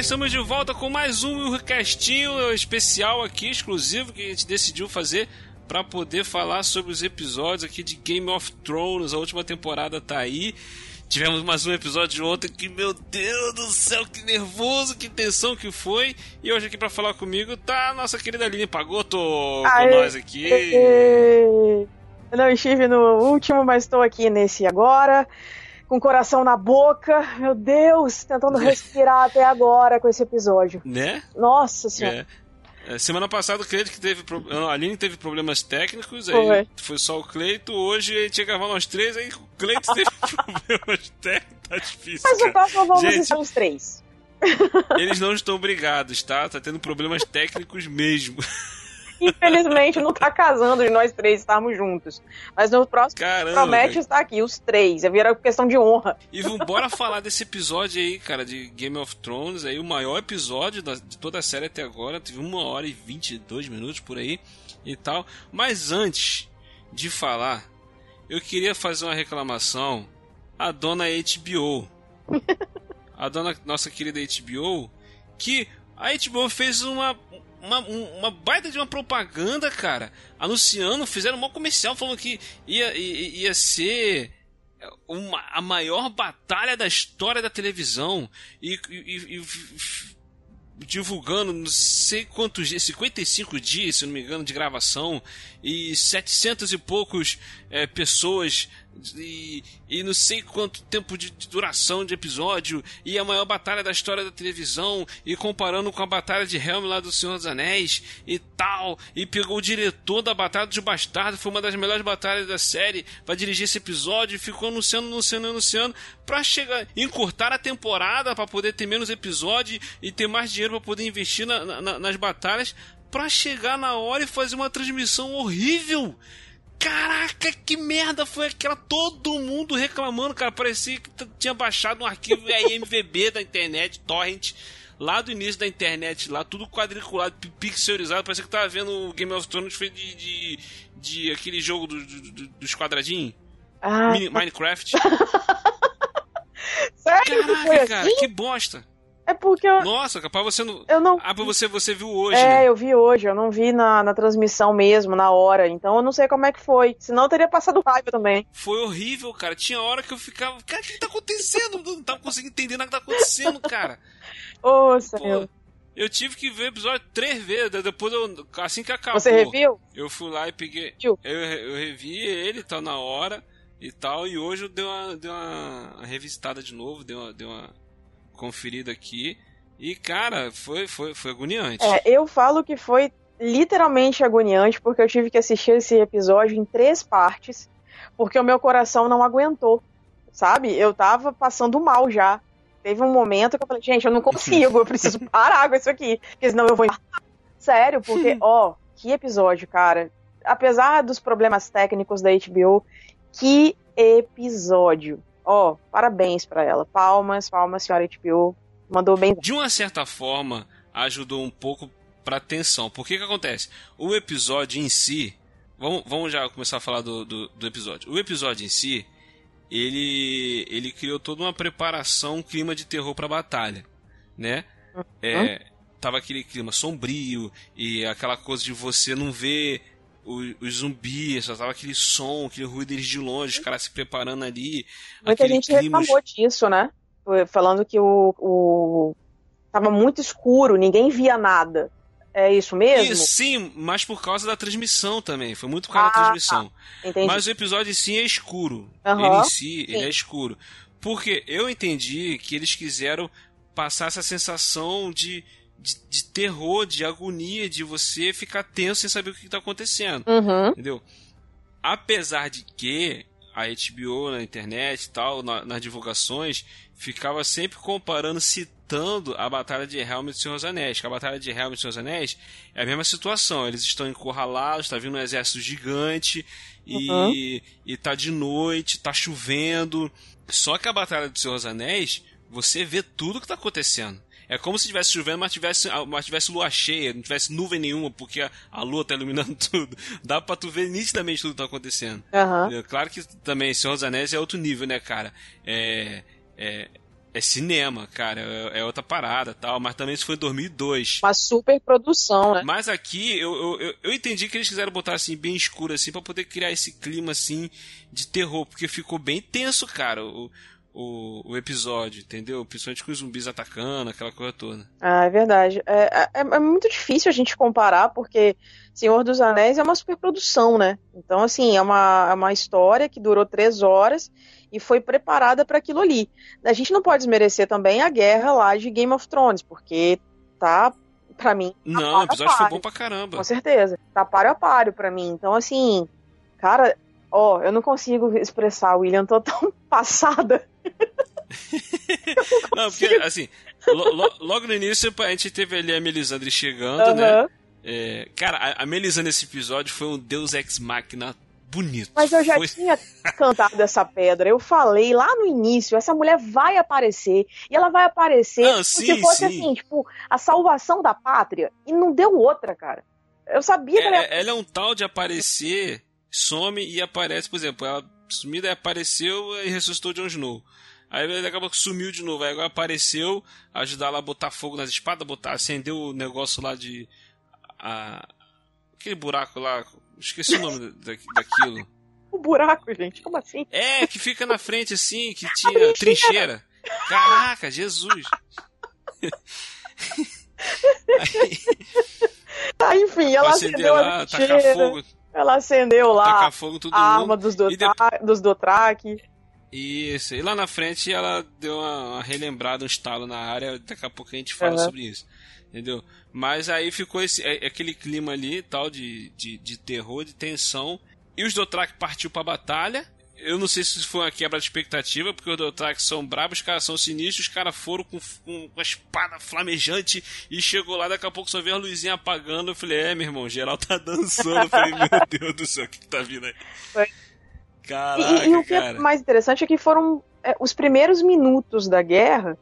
galera, estamos de volta com mais um castinho especial aqui, exclusivo, que a gente decidiu fazer para poder falar sobre os episódios aqui de Game of Thrones. A última temporada tá aí. Tivemos mais um episódio ontem que, meu Deus do céu, que nervoso, que tensão que foi. E hoje aqui para falar comigo tá a nossa querida Aline Pagoto com nós aqui. Eu não estive no último, mas estou aqui nesse agora com o coração na boca, meu Deus, tentando respirar até agora com esse episódio. Né? Nossa senhora. É. É, semana passada o Cleito que teve. A Aline teve problemas técnicos, aí foi, foi só o Cleito. Hoje a gente ia gravar nós três, aí o Cleito teve problemas técnicos. Tá difícil. Mas o próximo vamos gente, ser os três. Eles não estão brigados, tá? Tá tendo problemas técnicos mesmo. Infelizmente não tá casando de nós três estarmos juntos. Mas no próximo Caramba, promete véio. estar aqui, os três. É vira questão de honra. E vambora falar desse episódio aí, cara, de Game of Thrones, aí o maior episódio da, de toda a série até agora. Teve uma hora e 22 minutos por aí e tal. Mas antes de falar, eu queria fazer uma reclamação à dona HBO. a dona nossa querida HBO, que a HBO fez uma uma, uma baita de uma propaganda, cara, anunciando, fizeram um comercial falando que ia, ia, ia ser uma, a maior batalha da história da televisão e, e, e divulgando não sei quantos dias, 55 dias, se não me engano, de gravação e 700 e poucos é, pessoas e, e não sei quanto tempo de, de, duração de episódio e a maior batalha da história da televisão e comparando com a batalha de Helm lá do Senhor dos Anéis e tal e pegou o diretor da Batalha dos Bastardos foi uma das melhores batalhas da série para dirigir esse episódio e ficou anunciando, anunciando, anunciando para chegar encurtar a temporada para poder ter menos episódios e ter mais dinheiro para poder investir na, na, nas batalhas para chegar na hora e fazer uma transmissão horrível Caraca, que merda foi aquela? Todo mundo reclamando, cara. Parecia que tinha baixado um arquivo IMVB da internet, torrent, lá do início da internet, lá tudo quadriculado, pixelizado. Parecia que tava vendo o Game of Thrones de, de, de, aquele jogo do, do, dos quadradinhos. Ah, Minecraft. Sério? Caraca, cara, assim? que bosta. É porque eu... Nossa, capaz você não. Eu não... Ah, pra você, você viu hoje. É, né? eu vi hoje, eu não vi na, na transmissão mesmo, na hora. Então eu não sei como é que foi. Senão eu teria passado raiva também. Foi horrível, cara. Tinha hora que eu ficava. Cara, o que tá acontecendo? não tava conseguindo entender nada que tá acontecendo, cara. Ô, Senhor. Eu tive que ver o episódio três vezes, depois eu, assim que acabou. Você reviu? Eu fui lá e peguei. Eu, eu revi ele, tá na hora e tal, e hoje eu dei uma, dei uma revisitada de novo, dei uma, dei uma conferida aqui. E, cara, foi, foi, foi agoniante. É, eu falo que foi literalmente agoniante, porque eu tive que assistir esse episódio em três partes, porque o meu coração não aguentou, sabe? Eu tava passando mal já. Teve um momento que eu falei, gente, eu não consigo, eu preciso parar com isso aqui, porque senão eu vou. Sério, porque, ó, que episódio, cara. Apesar dos problemas técnicos da HBO, que episódio. Ó, parabéns para ela. Palmas, palmas, senhora HBO mandou bem. De uma certa forma, ajudou um pouco pra atenção. Por que que acontece? O episódio em si. Vamos, vamos já começar a falar do, do, do, episódio. O episódio em si, ele, ele criou toda uma preparação, um clima de terror pra batalha, né? Uhum. É, tava aquele clima sombrio e aquela coisa de você não ver os, os zumbis, só tava aquele som, aquele ruído deles de longe, os caras se preparando ali. Muita gente clima... reclamou disso, né? falando que o, o tava muito escuro, ninguém via nada. É isso mesmo? sim, mas por causa da transmissão também. Foi muito por causa ah, da transmissão. Tá. Mas o episódio em si é escuro. Uhum, ele em si, sim. ele é escuro. Porque eu entendi que eles quiseram passar essa sensação de, de, de terror, de agonia, de você ficar tenso sem saber o que está acontecendo. Uhum. Entendeu? Apesar de que a HBO na internet e tal, na, nas divulgações, ficava sempre comparando, citando a Batalha de Helm e Senhor dos Anéis. Que a Batalha de Helm e Senhor dos Anéis é a mesma situação. Eles estão encurralados, está vindo um exército gigante uhum. e, e tá de noite, tá chovendo. Só que a Batalha do Senhor dos Anéis, você vê tudo que está acontecendo. É como se estivesse chovendo, mas tivesse, mas tivesse lua cheia, não tivesse nuvem nenhuma, porque a, a lua tá iluminando tudo. Dá pra tu ver nitidamente tudo que tá acontecendo. Uhum. Claro que também Senhor dos Anéis é outro nível, né, cara? É, é, é cinema, cara, é, é, outra parada tal, mas também isso foi em 2002. Uma super produção, né? Mas aqui eu, eu, eu entendi que eles quiseram botar assim, bem escuro, assim, para poder criar esse clima assim de terror, porque ficou bem tenso, cara. O, o, o episódio, entendeu? Principalmente com os zumbis atacando, aquela coisa toda. Ah, é verdade. É, é, é, muito difícil a gente comparar, porque Senhor dos Anéis é uma superprodução, né? Então, assim, é uma, é uma história que durou três horas e foi preparada para aquilo ali. A gente não pode desmerecer também a guerra lá de Game of Thrones, porque tá, para mim. Tá não, o episódio foi bom pra caramba. Com certeza. Tá páreo a páreo pra mim. Então, assim, cara, ó, eu não consigo expressar, William, tô tão passada não, porque, assim, lo, lo, logo no início a gente teve ali a Melisandre chegando, uhum. né? É, cara, a, a Melisandre nesse episódio foi um deus ex-máquina bonito. Mas eu já foi... tinha cantado essa pedra. Eu falei lá no início, essa mulher vai aparecer. E ela vai aparecer ah, sim, se fosse sim. assim, tipo, a salvação da pátria. E não deu outra, cara. Eu sabia é, que ela ia... Ela é um tal de aparecer, some e aparece, por exemplo, ela sumida e apareceu e ressuscitou Jon Snow. Aí ele acabou que sumiu de novo. Aí agora apareceu, ajudar ela a botar fogo nas espadas, botar, acendeu o negócio lá de. A, aquele buraco lá. Esqueci o nome da, daquilo. O buraco, gente? Como assim? É, que fica na frente assim, que tinha trincheira. Caraca, Jesus! Aí, ah, enfim, ela acendeu lá, a trincheira. Ela acendeu lá fogo, a arma dos, do, depois... dos Dothraki. Isso, e lá na frente ela deu uma, relembrada, um estalo na área, daqui a pouco a gente fala uhum. sobre isso. Entendeu? Mas aí ficou esse, é, aquele clima ali, tal, de, de, de terror, de tensão. E os Dothraki partiu pra batalha. Eu não sei se isso foi uma quebra de expectativa, porque os Dothraki são bravos, os caras são sinistros, os caras foram com, com, a espada flamejante e chegou lá, daqui a pouco só veio a luzinha apagando. Eu falei, é, meu irmão, geral tá dançando. Eu falei, meu Deus do céu, o que, que tá vindo aí? Foi Caraca, e, e o que é mais interessante é que foram é, os primeiros minutos da guerra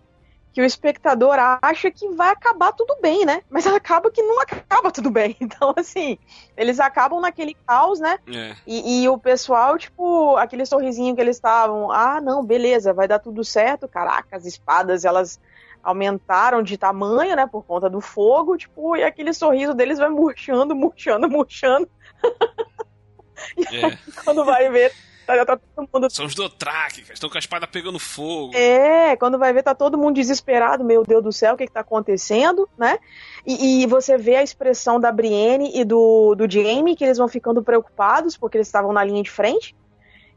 que o espectador acha que vai acabar tudo bem, né? Mas acaba que não acaba tudo bem. Então, assim, eles acabam naquele caos, né? É. E, e, o pessoal, tipo, aquele sorrisinho que eles estavam, ah, não, beleza, vai dar tudo certo. Caraca, as espadas, elas aumentaram de tamanho, né, por conta do fogo, tipo, e aquele sorriso deles vai murchando, murchando, murchando. e aí, quando vai ver, Tá, tá todo mundo... São os Dothraki, estão com a espada pegando fogo. É, quando vai ver, tá todo mundo desesperado, meu Deus do céu, o que, que tá acontecendo, né? E, e você vê a expressão da Brienne e do, do Jaime, que eles vão ficando preocupados, porque eles estavam na linha de frente.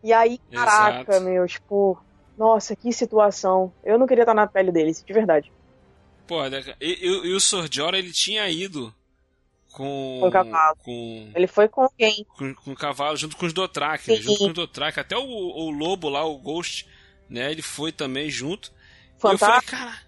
E aí, caraca, Exato. meu, tipo, nossa, que situação. Eu não queria estar na pele deles, de verdade. Pô, e, e, e o Sordiora, ele tinha ido com, com cavalo. Com, ele foi com alguém. Com, com o cavalo, junto com os Dothraki, né? junto com os Dothraki. Até o, o lobo lá, o Ghost, né? Ele foi também junto. Fantasma. Eu falei, cara...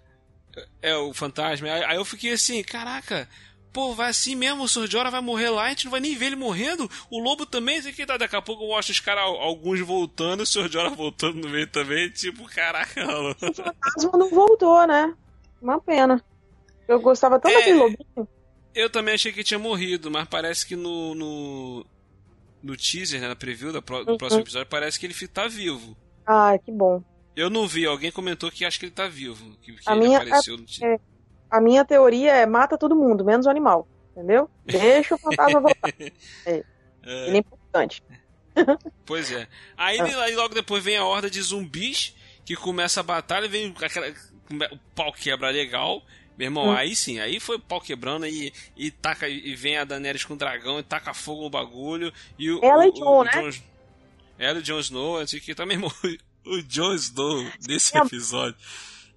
É, o fantasma. Aí eu fiquei assim, caraca... Pô, vai assim mesmo, o Sordiora vai morrer lá, a gente não vai nem ver ele morrendo. O lobo também, sei que tá. Daqui a pouco mostra os caras, alguns voltando, o Sordiora voltando no meio também. Tipo, caraca, mano. O fantasma não voltou, né? Uma pena. Eu gostava tanto é... daquele lobinho. Eu também achei que tinha morrido, mas parece que no, no, no teaser, né, na preview do, uhum. próximo episódio, parece que ele tá vivo. Ah, que bom. Eu não vi, alguém comentou que acha que ele tá vivo, que, que a minha, apareceu no teaser. É, a minha teoria é mata todo mundo, menos o animal, entendeu? Deixa o fantasma voltar. É, é. Ele é importante. Pois é. Aí, ah. aí logo depois vem a horda de zumbis que começa a batalha, vem aquela, o pau quebra legal meu irmão, hum. aí sim, aí foi pau quebrando e, e taca e vem a Daenerys com o dragão e taca fogo no bagulho. E o, Ela o, e Jon, o, né? Jon, ela e Jon Snow, assim que tá, meu irmão, o Jon Snow desse episódio.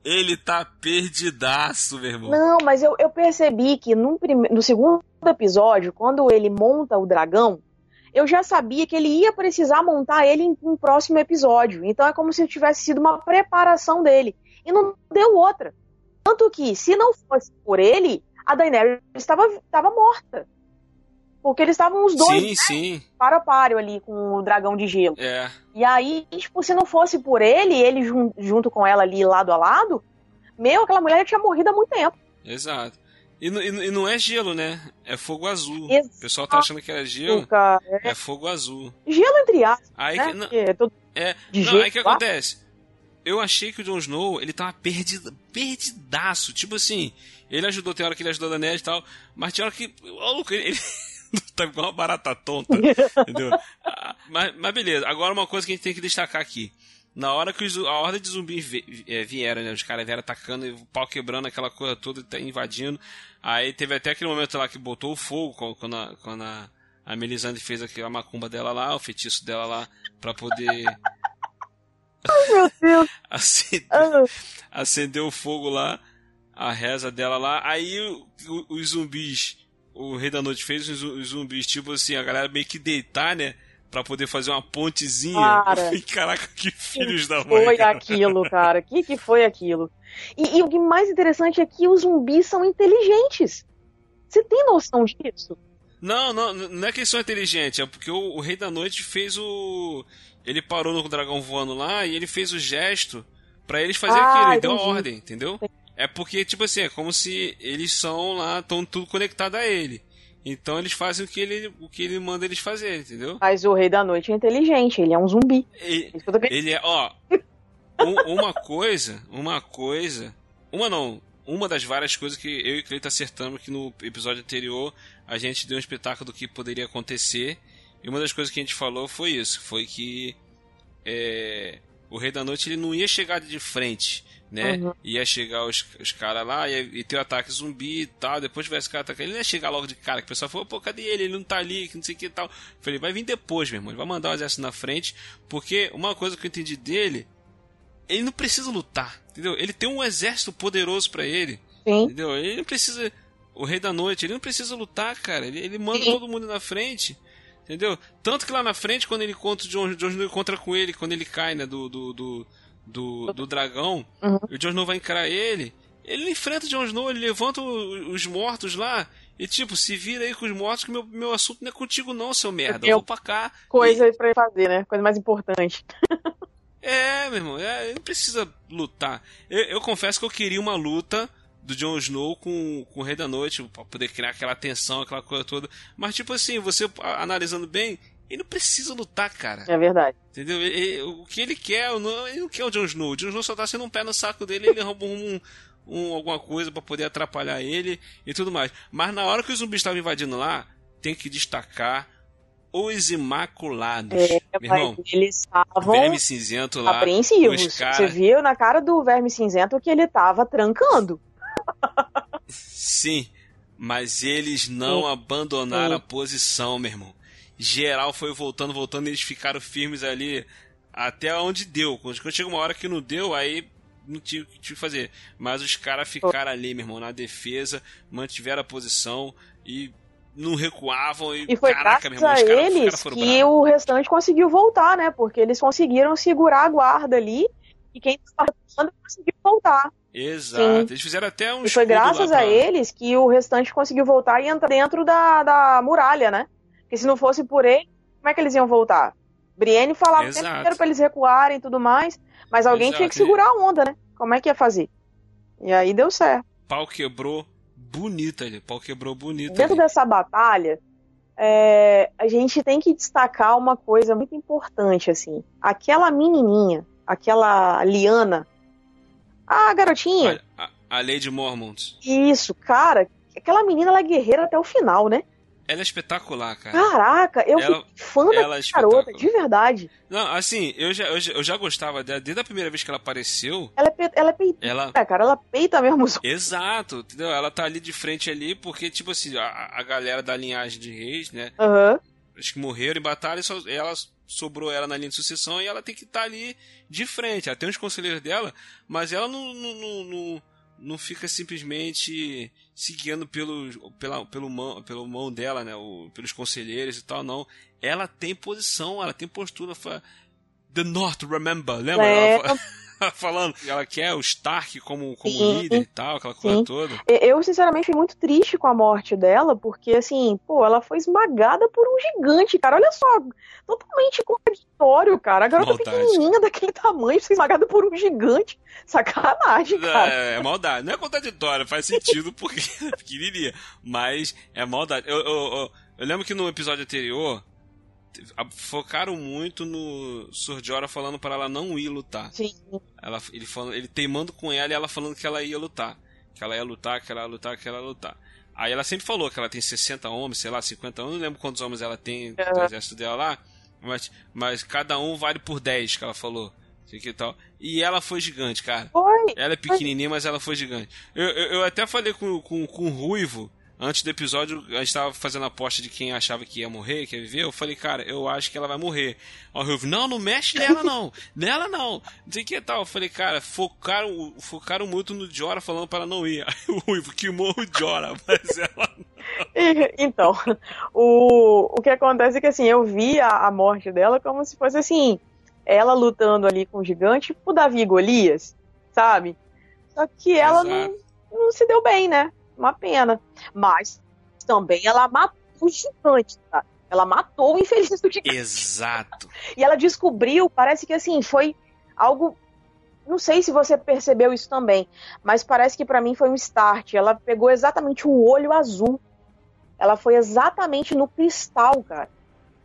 Ele tá perdidaço, meu irmão. Não, mas eu, eu percebi que no, prime... no segundo episódio, quando ele monta o dragão, eu já sabia que ele ia precisar montar ele em um próximo episódio. Então é como se tivesse sido uma preparação dele. E não deu outra. Tanto que, se não fosse por ele, a Daenerys estava, estava morta. Porque eles estavam os dois sim, né, sim. para páreo ali com o dragão de gelo. É. E aí, tipo, se não fosse por ele, ele jun junto com ela ali lado a lado, meu, aquela mulher já tinha morrido há muito tempo. Exato. E, e, e não é gelo, né? É fogo azul. Exato. O pessoal tá achando que era gelo. é. é fogo azul. Gelo entre aspas. Aí né? que, não, é, todo é, não, aí que acontece? Eu achei que o Jon Snow, ele tava perdido, perdidaço. Tipo assim, ele ajudou, tem hora que ele ajudou a Ned e tal, mas tinha hora que. Ó, ele, ele tá igual uma barata tonta. entendeu? Mas, mas beleza, agora uma coisa que a gente tem que destacar aqui. Na hora que a horda de zumbis é, vieram, né? Os caras vieram atacando, o pau quebrando aquela coisa toda, tá invadindo. Aí teve até aquele momento lá que botou o fogo, quando a, quando a, a Melisandre fez aquela macumba dela lá, o feitiço dela lá, pra poder. Ai, meu Deus! acender, Ah, acender o fogo lá, a reza dela lá. Aí os zumbis, o Rei da Noite fez os zu- os zumbis, tipo assim, a galera meio que deitar, né? Pra poder fazer uma pontezinha. Cara. Caraca, que filhos da mãe. foi cara. aquilo, cara? O que, que foi aquilo? E, e o que mais interessante é que os zumbis são inteligentes. Você tem noção disso? Não, não, não é que eles são inteligentes, é porque o, o Rei da Noite fez o. Ele parou no dragão voando lá e ele fez o gesto pra eles fazerem Ah, aquilo, ele deu a ordem, entendeu? É porque, tipo assim, é como se eles são lá, estão tudo conectado a ele. Então eles fazem o que ele, o que ele manda eles fazer, entendeu? Mas o Rei da Noite é inteligente, ele é um zumbi. E- querendo- ele é, ó, um- uma coisa, uma coisa, uma não, uma das várias coisas que eu e Cleito acertamos que no episódio anterior a gente deu um espetáculo do que poderia acontecer e uma das coisas que a gente falou foi isso, foi que é, o Rei da Noite ele não ia chegar de frente, né? Uhum. Ia chegar os, os caras lá e, e ter o ataque zumbi e tal, depois tivesse cara atacando, ele não ia chegar logo de cara, que o pessoal falou, pô, cadê ele? Ele não tá ali, que não sei o que e tal. Eu Falei, vai vir depois, meu irmão, ele vai mandar o exército na frente, porque uma coisa que eu entendi dele, ele não precisa lutar, entendeu? Ele tem um exército poderoso pra ele, Sim. entendeu? Ele não precisa, o Rei da Noite, ele não precisa lutar, cara, ele, ele manda Sim. todo mundo na frente. Entendeu? Tanto que lá na frente, quando ele encontra o Jon, Jon Snow encontra com ele, quando ele cai, né, do, do, do, do, do dragão, Uhum. e o Jon Snow vai encarar ele, ele enfrenta o Jon Snow, ele levanta o- os mortos lá, e tipo, se vira aí com os mortos que meu, meu assunto não é contigo não, seu merda, eu Eu- vou pra cá. Coisa aí pra fazer, né? Coisa mais importante. É, meu irmão, é, não precisa lutar. Eu, eu confesso que eu queria uma luta do Jon Snow com, com o Rei da Noite, pra poder criar aquela tensão, aquela coisa toda. Mas, tipo assim, você analisando bem, ele não precisa lutar, cara. É verdade. Entendeu? Ele- o que ele quer, ele não quer o Jon Snow. O Jon Snow só tá sendo um pé no saco dele, ele rouba um, um- alguma coisa pra poder atrapalhar ele e tudo mais. Mas na hora que os zumbis estavam invadindo lá, tem que destacar os Imaculados. É, Meu irmão, eles estavam verme cinzento lá. apreensivos. os cara- Você viu na cara do verme cinzento que ele tava trancando. Sim, mas eles não Sim. abandonaram Sim. a posição, meu irmão. Geral foi voltando, voltando, e eles ficaram firmes ali até onde deu. Quando chega uma hora que não deu, aí não tinha o que fazer. Mas os caras ficaram ali, meu irmão, na defesa, mantiveram a posição e não recuavam. E, E foi caraca, meu irmão, a eles foram que bravos. o restante conseguiu voltar, né? Porque eles conseguiram segurar a guarda ali e quem estava conseguiu voltar. Exato. Sim. Eles fizeram até um E foi graças pra- a eles que o restante conseguiu voltar e entrar dentro da, da muralha, né? Porque se não fosse por ele, como é que eles iam voltar? Brienne falava o tempo Exato. inteiro pra eles recuarem e tudo mais, mas alguém tinha que Exato. segurar a onda, né? Como é que ia fazer? E aí deu certo. Pau quebrou bonito ali. Pau quebrou bonito Dentro ali. dessa batalha, é, a gente tem que destacar uma coisa muito importante, assim. Aquela menininha, aquela Liana, a garotinha, Olha, a, a Lady Mormont. isso, cara, aquela menina ela é guerreira até o final, né? Ela é espetacular, cara. Caraca, eu Ela- fui fã ela é da garota, de verdade. Não, assim, eu já, eu, já, eu já gostava dela. Desde a primeira vez que ela apareceu, Ela é, pe- ela é peita, ela. cara, ela peita mesmo Exato, entendeu? Ela tá ali de frente ali, porque, tipo assim, a, a galera da linhagem de reis, né? Aham. Acho que morreram em batalha, só, ela sobrou ela na linha de sucessão e ela tem que estar ali de frente. Ela tem os conselheiros dela, mas ela não, não, não, não, não fica simplesmente se guiando pelo, pela, pelo, mão, pelo mão dela, né? O, pelos conselheiros e tal, não. Ela tem posição, ela tem postura. Fala, The North, remember? Lembra? É. Ela, fa- ela falando que ela quer o Stark como, como Sim. líder e tal, aquela coisa Sim. toda. Eu, sinceramente, fiquei muito triste com a morte dela, porque, assim, pô, ela foi esmagada por um gigante, cara. Olha só, totalmente contraditório, cara. A garota Maldade. pequenininha daquele tamanho ser esmagada por um gigante. Sacanagem, cara. É, é maldade. Não é contraditório, faz sentido porque é pequenininha. Mas é maldade. Eu, eu, eu, eu lembro que no episódio anterior focaram muito no Surgiora falando para ela não ir lutar. Sim. Ela, ele, falando, ele teimando com ela e ela falando que ela ia lutar. Que ela ia lutar, que ela ia lutar, que ela ia lutar. Aí ela sempre falou que ela tem 60 homens, sei lá, 50 homens, não lembro quantos homens ela tem no exército dela lá, mas, mas cada um vale por 10, que ela falou. Que tal. E ela foi gigante, cara. Foi. Ela é pequenininha, mas ela foi gigante. Eu, eu, eu até falei com, com, com o Ruivo, antes do episódio, a gente tava fazendo a aposta de quem achava que ia morrer, que ia viver. Eu falei, cara, eu acho que ela vai morrer. Aí o Ruivo, não, não mexe nela não. nela não. Não sei o que tal. Eu falei, cara, focaram, focaram muito no Jora falando para não ir. Aí o Ruivo, que morra o Jora, mas ela então, o, o que acontece é que assim, eu vi a, a morte dela como se fosse assim, ela lutando ali com o gigante, o Davi e Golias, sabe? Só que ela não, não, se deu bem, né? Uma pena. Mas também ela matou o gigante, tá? Ela matou o infeliz do gigante. Exato. E ela descobriu, parece que assim, foi algo. Não sei se você percebeu isso também, mas parece que para mim foi um start. Ela pegou exatamente o olho azul ela foi exatamente no cristal, cara.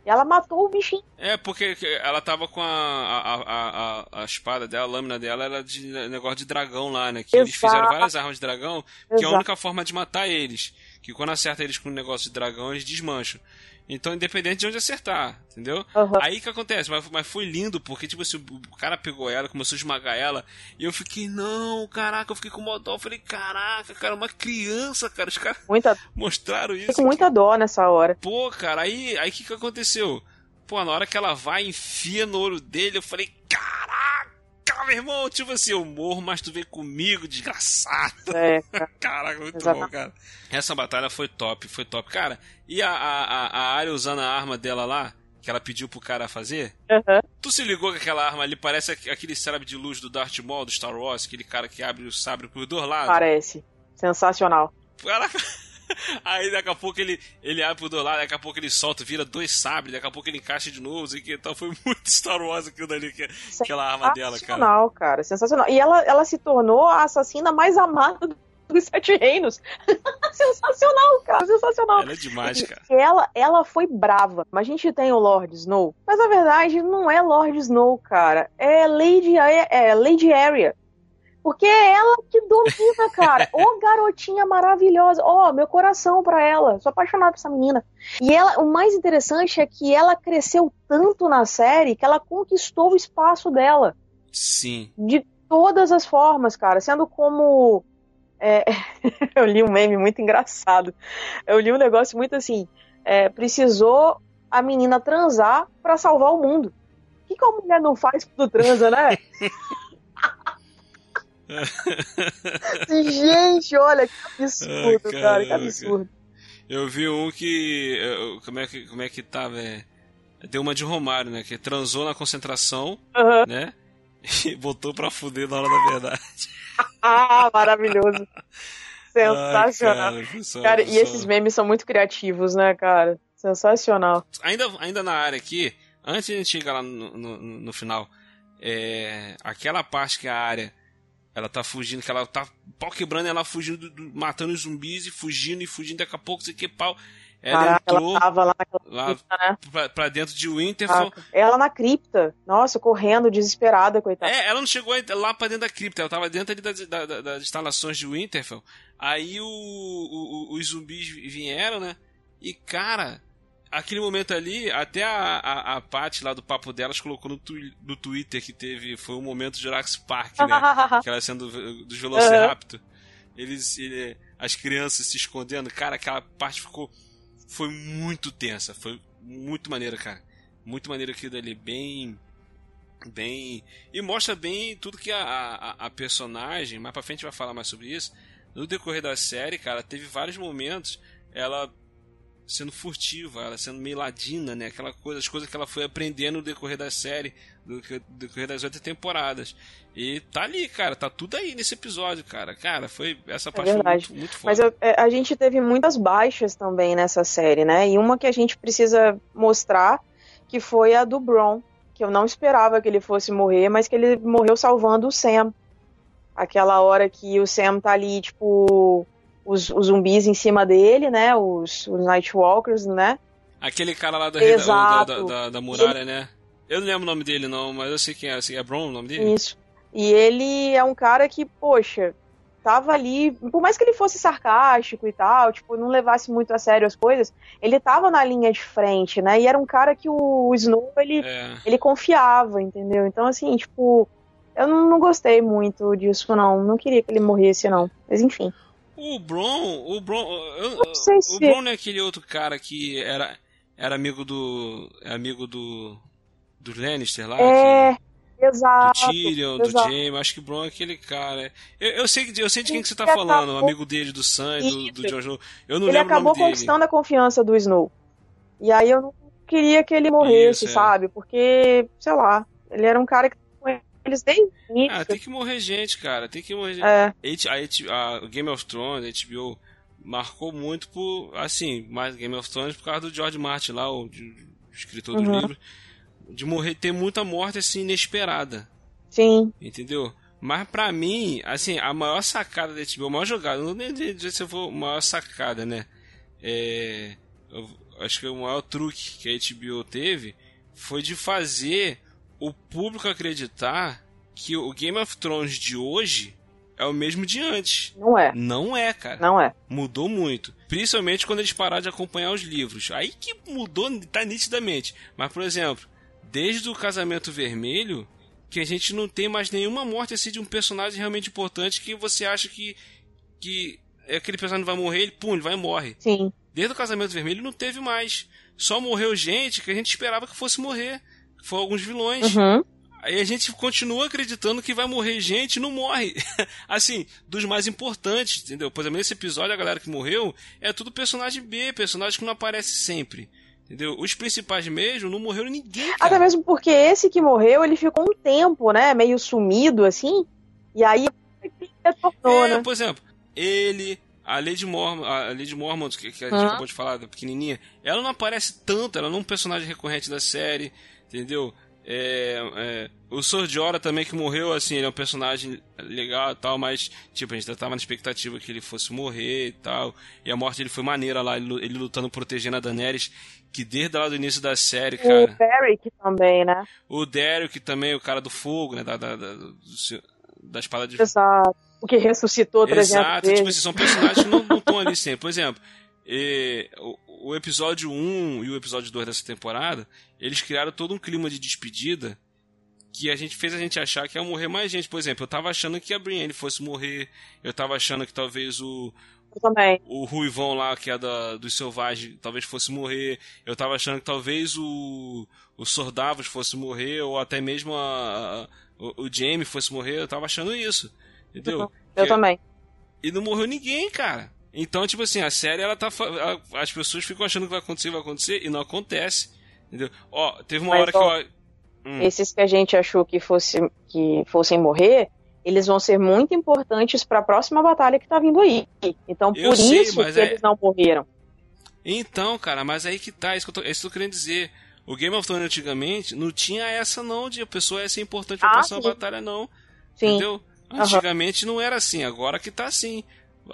Ela matou o bichinho. É, porque ela tava com a, a, a, a, espada dela, a lâmina dela era de negócio de dragão lá, né? Que Exato. eles fizeram várias armas de dragão, que Exato. é a única forma de matar eles. Que quando acerta eles com um negócio de dragão, eles desmancham. Então, independente de onde acertar, entendeu? Uhum. Aí que acontece, mas, mas foi lindo, porque, tipo assim, o cara pegou ela, começou a esmagar ela, e eu fiquei, não, caraca, eu fiquei com uma dó. Eu falei, caraca, cara, uma criança, cara, os caras muita... mostraram isso. Fiquei com muita dó nessa hora. Pô, cara, aí o que que aconteceu? Pô, na hora que ela vai, enfia no olho dele, eu falei, caraca! Cara, meu irmão, tipo assim, eu morro, mas tu vem comigo, desgraçado. É, cara. Caraca, muito Exatamente. bom, cara. Essa batalha foi top, foi top. Cara, e a, a, a área usando a arma dela lá, que ela pediu pro cara fazer? Uhum. Tu se ligou que aquela arma ali parece aquele sabre de luz do Darth Maul, do Star Wars, aquele cara que abre o sabre por dois lados? Parece. Sensacional. Caraca. Aí daqui a pouco ele, ele abre pro dois lados, daqui a pouco ele solta, vira dois sabres, daqui a pouco ele encaixa de novo, e que então foi muito Star Wars aquilo dali, que, aquela arma dela, cara. Sensacional, cara, sensacional. E ela, ela se tornou a assassina mais amada dos Sete Reinos. sensacional, cara, sensacional. Ela é demais, cara. Ela, ela foi brava. Mas a gente tem o Lord Snow. Mas na verdade não é Lord Snow, cara. É Lady, é, é Lady Area. Porque é ela que domina, cara. Ô oh, garotinha maravilhosa. Ó, oh, meu coração pra ela. Sou apaixonado por essa menina. E ela, o mais interessante é que ela cresceu tanto na série que ela conquistou o espaço dela. Sim. De todas as formas, cara. Sendo como. É... eu li um meme muito engraçado. Eu li um negócio muito assim. É, precisou a menina transar para salvar o mundo. O que, que a mulher não faz quando transa, né? Gente, olha que absurdo, ah, cara, que absurdo. Eu vi um que. Como é que, como é que tá, velho? Deu uma de Romário, né? Que transou na concentração, uhum. né? E botou pra fuder na hora da verdade. ah, maravilhoso. Sensacional. Ai, cara, cara e esses memes são muito criativos, né, cara? Sensacional. Ainda, ainda na área aqui, antes de a gente chegar lá no, no, no final, é, aquela parte que a área ela tá fugindo, que ela tá pau quebrando, ela fugindo, do, matando os zumbis e fugindo e fugindo, daqui a pouco, sei que pau. Ela Caraca, entrou ela tava lá, lá cripta, né? pra, pra, dentro de Winterfell. Caraca. Ela na cripta. Nossa, correndo, desesperada, coitada. É, ela não chegou lá pra dentro da cripta, ela tava dentro das, das, das instalações de Winterfell. Aí o, o, os zumbis vieram, né? E, cara, aquele momento ali, até a, a, a Paty lá do papo delas colocou no, tu, no Twitter que teve. Foi um momento Jurassic Park, né? que ela sendo dos Velociraptor. Uhum. Eles. Ele, as crianças se escondendo. Cara, aquela parte ficou. Foi muito tensa. Foi muito maneira, cara. Muito maneiro aquilo ali. Bem. Bem. E mostra bem tudo que a, a, a personagem. Mais pra frente vai falar mais sobre isso. No decorrer da série, cara, teve vários momentos. Ela sendo furtiva, ela sendo meio ladina, né? Aquela coisa, as coisas que ela foi aprendendo no decorrer da série, no decorrer das outras temporadas. E tá ali, cara, tá tudo aí nesse episódio, cara. Cara, foi essa é parte é muito, muito Mas eu, é, a gente teve muitas baixas também nessa série, né? E uma que a gente precisa mostrar que foi a do Bron, que eu não esperava que ele fosse morrer, mas que ele morreu salvando o Sam. Aquela hora que o Sam tá ali, tipo, os, os zumbis em cima dele, né? Os, os Nightwalkers, né? Aquele cara lá da, da, da, da, da muralha, ele... né? Eu não lembro o nome dele, não, mas eu sei quem é. Assim, é Bron o nome dele? Isso. E ele é um cara que, poxa, tava ali, por mais que ele fosse sarcástico e tal, tipo, não levasse muito a sério as coisas, ele tava na linha de frente, né? E era um cara que o, Snow, ele, é. ele confiava, entendeu? Então, assim, tipo, eu não, não, gostei muito disso, não. Não queria que ele morresse, não. Mas enfim. O Bron, o Bron, eu, não sei se... o Bron é aquele outro cara que era, era amigo do, amigo do, do Lannister lá? É... Que... Exato. Do Tyrion, exato. do Jaime, acho que o Bron é aquele cara. Eu, eu, sei, eu sei de quem que você tá falando, acabou... amigo dele, do Sam do, do Jon Snow. Eu não ele lembro acabou conquistando a confiança do Snow. E aí eu não queria que ele morresse, Isso, é. sabe? Porque, sei lá, ele era um cara que eles desde Ah, tem que morrer gente, cara. Tem que morrer gente. É. A, a, Game of Thrones, a HBO, marcou muito por, assim, mais Game of Thrones por causa do George Martin lá, o, o escritor uhum. do livro de morrer, ter muita morte assim inesperada. Sim. Entendeu? Mas pra mim, assim, a maior sacada da HBO, a maior jogada, não nem dizer se for a maior sacada, né? É, eu, acho que o maior truque que a HBO teve foi de fazer o público acreditar que o Game of Thrones de hoje é o mesmo de antes. Não é. Não é, cara. Não é. Mudou muito. Principalmente quando eles pararam de acompanhar os livros. Aí que mudou, tá nitidamente. Mas, por exemplo, desde o Casamento Vermelho, que a gente não tem mais nenhuma morte assim de um personagem realmente importante que você acha que, que aquele personagem vai morrer, ele, pum, ele vai e morre. Sim. Desde o Casamento Vermelho não teve mais. Só morreu gente que a gente esperava que fosse morrer. Foi alguns vilões. Uhum. Aí a gente continua acreditando que vai morrer gente e não morre. assim, dos mais importantes, entendeu? Por exemplo, nesse episódio, a galera que morreu é tudo personagem B, personagem que não aparece sempre. Entendeu? Os principais mesmo não morreram ninguém. Cara. Até mesmo porque esse que morreu, ele ficou um tempo, né? Meio sumido, assim. E aí retornou, é, né? Por exemplo, ele, a Lady Mormont, a Lady Mormont, que, que a gente uhum. acabou de falar, da pequenininha, ela não aparece tanto, ela não é um personagem recorrente da série, entendeu? É, é, o Sordiora também que morreu, assim, ele é um personagem legal e tal, mas, tipo, a gente tava na expectativa que ele fosse morrer e tal. E a morte dele foi maneira lá, ele, ele lutando, protegendo a Daenerys, que desde lá do início da série, cara. O Derek também, né? O Derek também, o cara do fogo, né? Da, da, da, da espada de. Exato. O que ressuscitou 300 Exato, vezes. tipo assim, são personagens que não estão ali sempre. Por exemplo, e, o, o, episódio 1 e o episódio 2 dessa temporada, eles criaram todo um clima de despedida que a gente fez a gente achar que ia morrer mais gente. Por exemplo, eu tava achando que a Brienne fosse morrer, eu tava achando que talvez o. O Ruivão lá, que é da, dos Selvagens, talvez fosse morrer. Eu tava achando que talvez o. O Sordavos fosse morrer, ou até mesmo a, a o, o Jamie fosse morrer. Eu tava achando isso. Entendeu? Eu que, também. E não morreu ninguém, cara. Então, tipo assim, a série, ela tá. As pessoas ficam achando que vai acontecer, vai acontecer, e não acontece. Entendeu? Ó, teve uma Mas, hora ó, que eu. Hum. Esses que a gente achou que, fosse, que fossem morrer, eles vão ser muito importantes para a próxima batalha que tá vindo aí. Então, por sei, isso que é... eles não morreram. Então, cara, mas aí que tá, é isso que eu tô, é isso que eu tô querendo dizer. O Game of Thrones antigamente não tinha essa não de a pessoa ia ser importante pra ah, próxima sim. batalha, não. Sim. Entendeu? Antigamente uhum. não era assim, agora que tá assim.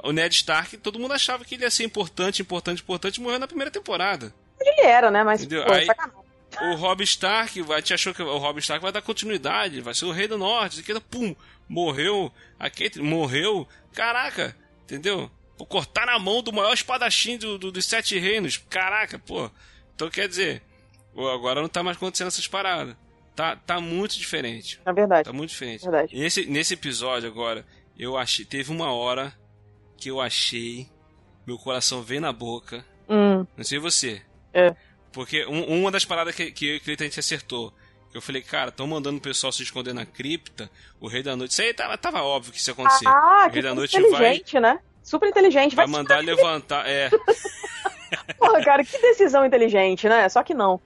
O Ned Stark, todo mundo achava que ele ia ser importante, importante, importante, morreu na primeira temporada. Ele era, né? Mas Entendeu? Pô, Aí, o Rob Stark, vai, te achou que o Rob Stark vai dar continuidade, vai ser o rei do norte, que pum, morreu, a Kate morreu, caraca, entendeu? Vou cortar na mão do maior espadachim do, do, dos sete reinos, caraca, pô. Então quer dizer, agora não tá mais acontecendo essas paradas. Tá, tá muito diferente. É verdade. Tá muito diferente. Verdade. Nesse, nesse episódio agora, eu achei, teve uma hora que eu achei, meu coração veio na boca. Hum. Não sei você. É. Porque um, uma das paradas que, que eu e o Cleiton a gente acertou. Eu falei, cara, estão mandando o pessoal se esconder na cripta. O Rei da Noite. Isso aí tava, tava óbvio que isso ia acontecer. Ah, o Rei da Noite inteligente, vai, né? Super inteligente. Vai, vai mandar levantar. É. Porra, cara, que decisão inteligente, né? Só que não.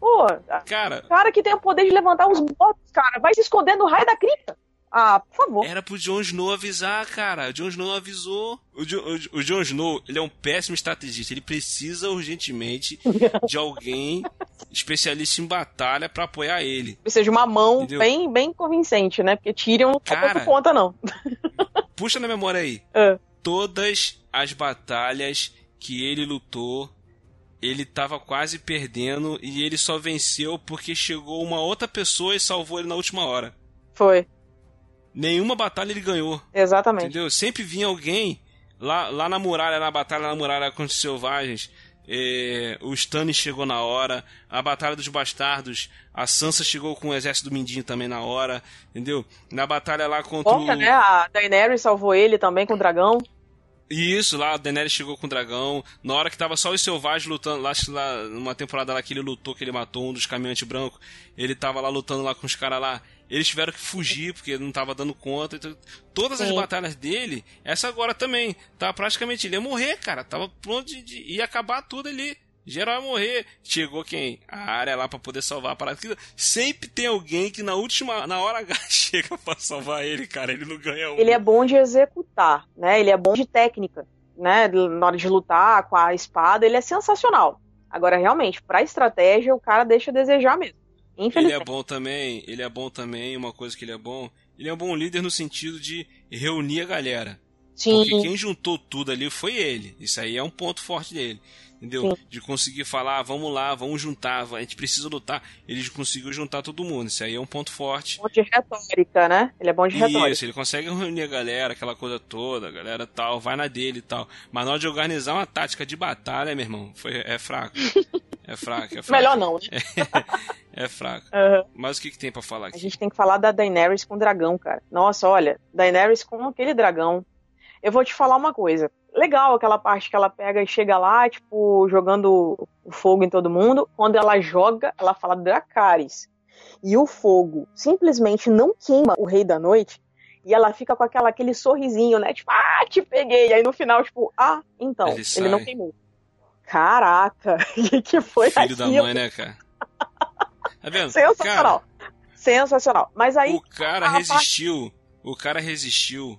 Pô, cara, cara que tem o poder de levantar os mortos, cara, vai se esconder no raio da cripta. Ah, por favor. Era pro Jon Snow avisar, cara. O Jon Snow avisou. O, Jon, o, o Jon Snow, ele é um péssimo estrategista. Ele precisa urgentemente de alguém especialista em batalha para apoiar ele. Precisa de uma mão bem, bem convincente, né? Porque Tyrion não tá cara, conta, não. puxa na memória aí. Uh. Todas as batalhas que ele lutou, ele tava quase perdendo e ele só venceu porque chegou uma outra pessoa e salvou ele na última hora. Foi. Nenhuma batalha ele ganhou. Exatamente. Entendeu? Sempre vinha alguém lá, lá na muralha, na batalha na muralha contra os selvagens. É, o Stannis chegou na hora, a Batalha dos Bastardos, a Sansa chegou com o exército do Mindinho também na hora, entendeu? Na batalha lá contra Conta, o... né? A Daenerys salvou ele também com o dragão. Isso, lá a Daenerys chegou com o dragão. Na hora que tava só os selvagens lutando, lá, lá numa temporada lá que ele lutou, que ele matou um dos caminhantes brancos, ele tava lá lutando lá com os caras lá. Eles tiveram que fugir porque não tava dando conta. Então, todas as Sim. batalhas dele, essa agora também, tá praticamente ele ia morrer, cara. Tava pronto de, de ia acabar tudo ali. Geral ia morrer. Chegou quem? A área lá pra poder salvar a parada. Sempre tem alguém que na última, na hora H chega pra salvar ele, cara. Ele não ganha um. Ele é bom de executar, né? Ele é bom de técnica, né? Na hora de lutar com a espada, ele é sensacional. Agora, realmente, pra estratégia, o cara deixa a desejar mesmo. Ele é bom também, ele é bom também, uma coisa que ele é bom, ele é um bom líder no sentido de reunir a galera. Porque Sim, quem juntou tudo ali foi ele. Isso aí é um ponto forte dele. Entendeu? De conseguir falar, "Ah, vamos lá, vamos juntar, a gente precisa lutar. Ele conseguiu juntar todo mundo. Isso aí é um ponto forte. bom de retórica, né? Ele é bom de retórica. Isso, ele consegue reunir a galera, aquela coisa toda, a galera tal, vai na dele e tal. Mas na hora de organizar uma tática de batalha, meu irmão, foi, é fraco. É fraco, é fraco. Melhor não, né? É fraco. Aham. Mas o que, que tem pra falar A aqui? gente tem que falar da Daenerys com o dragão, cara. Nossa, olha, Daenerys com aquele dragão. Eu vou te falar uma coisa. Legal aquela parte que ela pega e chega lá, tipo, jogando o fogo em todo mundo. Quando ela joga, ela fala Dracarys. E o fogo simplesmente não queima o Rei da Noite. E ela fica com aquela, aquele sorrisinho, né? Tipo, ah, te peguei. E aí no final, tipo, ah, então, Ele ele, não queimou. Caraca, o que, foi Filho da aquilo? mãe, né, cara? Tá vendo? Sensacional. Sensacional. Mas aí, O cara a parte- resistiu. O cara resistiu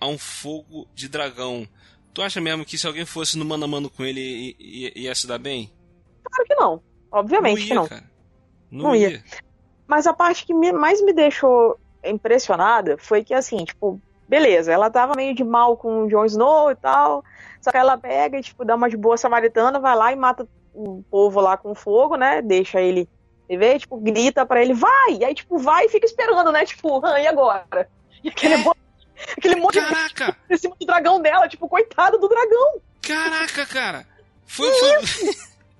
a um fogo de dragão. Tu acha mesmo que se alguém fosse no mano a mano com ele ia se dar bem? claro que não. Obviamente não que ia, não. cara. Não, Não ia. ia. Mas a parte que mais me deixou impressionada foi que, assim, tipo, beleza, ela tava meio de mal com o Jon Snow e tal, só que ela pega e, tipo, dá uma de boa samaritana, vai lá e mata o povo lá com fogo, né? Deixa ele viver, tipo, grita pra ele, vai! E aí, tipo, vai e fica esperando, né? Tipo, ah, e agora? E aquele, É. aquele monte de Caraca! em cima do dragão dela, tipo, coitado do dragão, Caraca, cara! Foi. foi...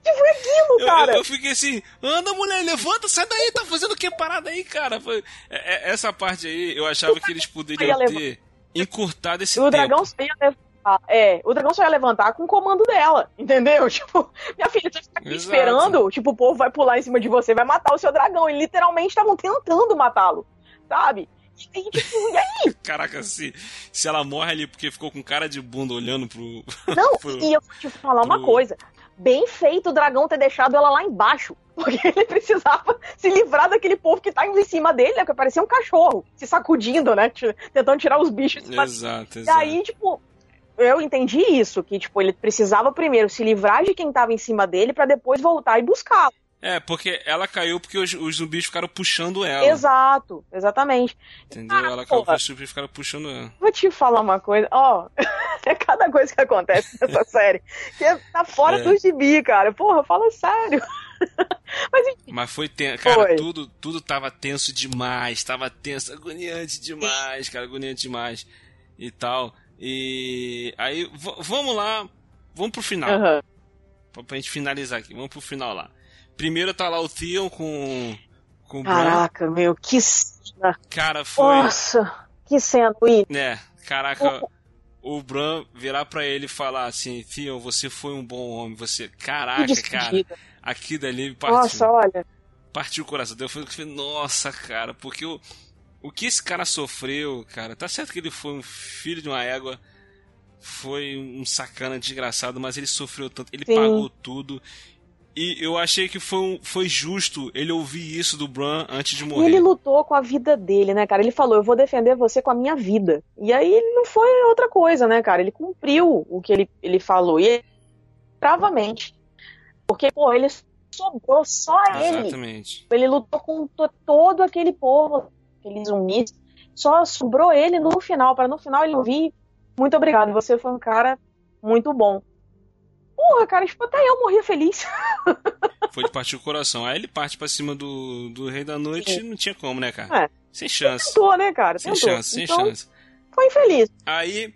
Eu, cara. eu, eu fiquei assim, anda mulher, levanta, sai daí, tá fazendo o que parada aí, cara? Foi, é- é- essa parte aí, eu achava que eles poderiam Ia ter encurtado esse o tempo. dragão só ia levantar. É, o dragão só ia levantar com o comando dela, entendeu? Tipo, minha filha, você fica aqui Exato. esperando, tipo, o povo vai pular em cima de você, vai matar o seu dragão. E literalmente estavam tentando matá-lo, sabe? E, e, tipo, e aí? Caraca, se, se ela morre ali porque ficou com cara de bunda olhando pro. Não, pro- e eu vou te falar uma pro- coisa. Bem feito o dragão ter deixado ela lá embaixo. Porque ele precisava se livrar daquele povo que tá em cima dele, né? Que parecia um cachorro, se sacudindo, né? Tentando tirar os bichos. cima Exato, E exato. aí, tipo, eu entendi isso, que, tipo, ele precisava primeiro se livrar de quem tava em cima dele pra depois voltar e buscar. É, porque ela caiu porque os, os zumbis ficaram puxando ela. Exato, exatamente. Entendeu? Ah, ela caiu porque os zumbis ficaram puxando ela. Vou te falar uma coisa, ó, é cada coisa que acontece nessa série, que tá fora É. do gibi, cara. Porra, fala sério. Mas enfim, Mas foi tenso. Cara, Foi. tudo, tudo tava tenso demais. Tava tenso, agoniante demais, cara, agoniante demais. E tal. E aí, vamos lá. Vamos pro final. aham. Pra, pra gente finalizar aqui. Vamos pro final lá. Primeiro tá lá o Theon com. Com o Bran. caraca, meu, que cena. Cara, foi. Nossa, que cena, Will. né, caraca, o Bran virar pra ele e falar assim, Theon, você foi um bom homem, você, caraca, cara, aqui dali partiu, Nossa, olha. partiu o coração, eu falei, nossa, cara, porque o, o que esse cara sofreu, cara, tá certo que ele foi um filho de uma égua, foi um sacana desgraçado, mas ele sofreu tanto, ele Sim. pagou tudo, e eu achei que foi, um- foi justo ele ouvir isso do Bran antes de E morrer. ele lutou com a vida dele, né, cara? Ele falou, eu vou defender você com a minha vida. E aí ele não foi outra coisa, né, cara? Ele cumpriu o que ele, ele falou. E ele, bravamente. Porque, pô, ele sobrou só ele. Exatamente. Ele lutou com to- todo aquele povo, aqueles zumbis. Só sobrou ele no final, para no final ele ouvir, muito obrigado, você foi um cara muito bom. Porra, cara, tipo, até eu morria feliz. Foi de partir o coração. Aí ele parte pra cima do, do Rei da Noite e não tinha como, né, cara? É. Sem chance. Tentou, né, cara? Sem Tentou. chance, sem então, chance. Foi infeliz. Aí,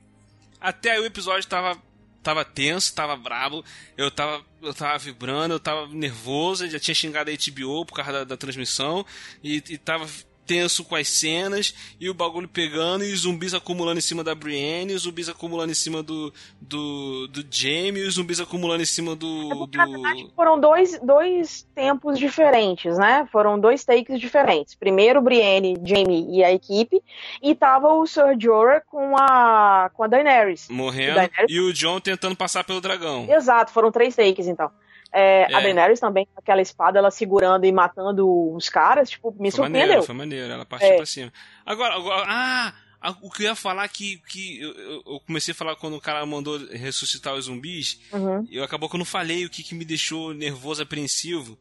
até aí o episódio tava, tava tenso, tava brabo, eu tava, eu tava vibrando, eu tava nervoso, já tinha xingado a HBO por causa da, da transmissão, e, e tava tenso com as cenas e o bagulho pegando e os zumbis acumulando em cima da Brienne, os zumbis acumulando em cima do do, do Jamie, os zumbis acumulando em cima do, é do... foram dois, dois tempos diferentes, né? Foram dois takes diferentes. Primeiro Brienne, Jamie e a equipe e tava o Sir Jorah com a com a Daenerys. Morrendo Daenerys... e o John tentando passar pelo dragão. Exato, foram três takes então. É, é. A Daenerys também, com aquela espada, ela segurando e matando os caras, tipo, me foi surpreendeu. Maneiro, foi maneiro, ela partiu é. pra cima. Agora, agora ah, o que eu ia falar que, que eu, eu, comecei a falar quando o cara mandou ressuscitar os zumbis, uhum. eu acabou que eu não falei o que, que me deixou nervoso, apreensivo.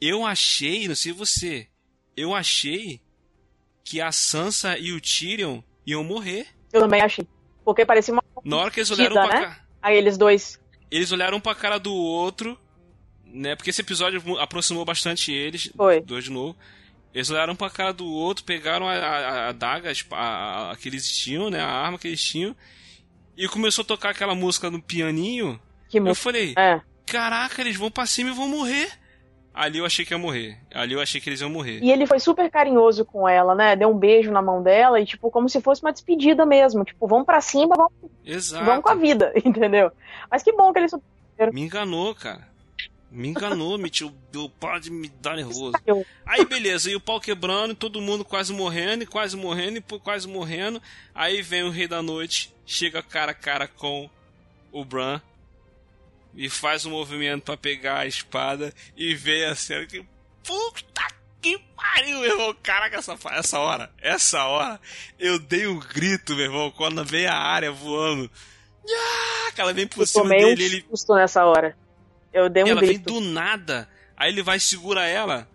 Eu achei, não sei você, eu achei que a Sansa e o Tyrion iam morrer. Eu também achei. Porque parecia uma. Na hora que eles olharam né? pra cá. Aí eles dois. Eles olharam pra cara do outro né? Porque esse episódio aproximou bastante eles, Foi. dois de novo. Eles olharam pra cara do outro, pegaram a, a, a daga a, a, que eles tinham, né? A arma que eles tinham. E começou a tocar aquela música no pianinho. Que eu falei, é. caraca, eles vão pra cima e vão morrer. Ali eu achei que ia morrer. Ali eu achei que eles iam morrer. E ele foi super carinhoso com ela, né? Deu um beijo na mão dela e, tipo, como se fosse uma despedida mesmo. Tipo, vamos pra cima, vamos, Exato. vamos com a vida, entendeu? Mas que bom que eles Me enganou, cara. Me enganou, me tio. Para de me dar nervoso. Aí beleza, e o pau quebrando, todo mundo quase morrendo, e quase morrendo, e quase morrendo. Aí vem o Rei da Noite, chega cara a cara com o Bran e faz um movimento para pegar a espada e vê a cena que. Puta que pariu, meu irmão! Caraca, essa, essa hora, essa hora, eu dei um grito, meu irmão, quando veio a área voando. Ah, ela vem por eu cima tomei dele. Um ele... susto nessa hora. Eu dei um ela grito. vem do nada. Aí ele vai segura ela.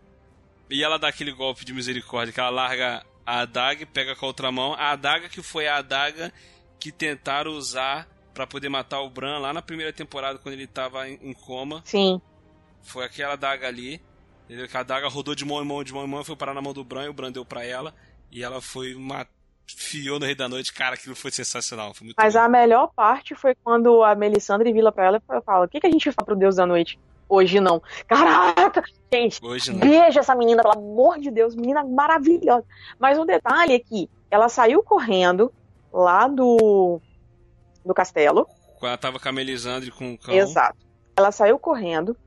E ela dá aquele golpe de misericórdia que ela larga a adaga e pega com a outra mão. A adaga que foi a adaga que tentaram usar para poder matar o Bran lá na primeira temporada quando ele tava em, coma. Sim. Foi aquela adaga ali. Entendeu? Que a adaga rodou de mão em mão, de mão em mão, foi parar na mão do Bran e o Bran deu pra ela. E ela foi uma fiou no Rei da Noite, cara, aquilo foi sensacional. Foi Mas bom. a melhor parte foi quando a Melisandre vira pra ela e fala: O que, que a gente fala pro Deus da Noite? Hoje não. Caraca! Gente, Hoje não. beijo essa menina, pelo amor de Deus, menina maravilhosa. Mas um detalhe é que ela saiu correndo lá do, do castelo. Quando ela tava com a Melisandre com o cão. Exato. Ela saiu correndo.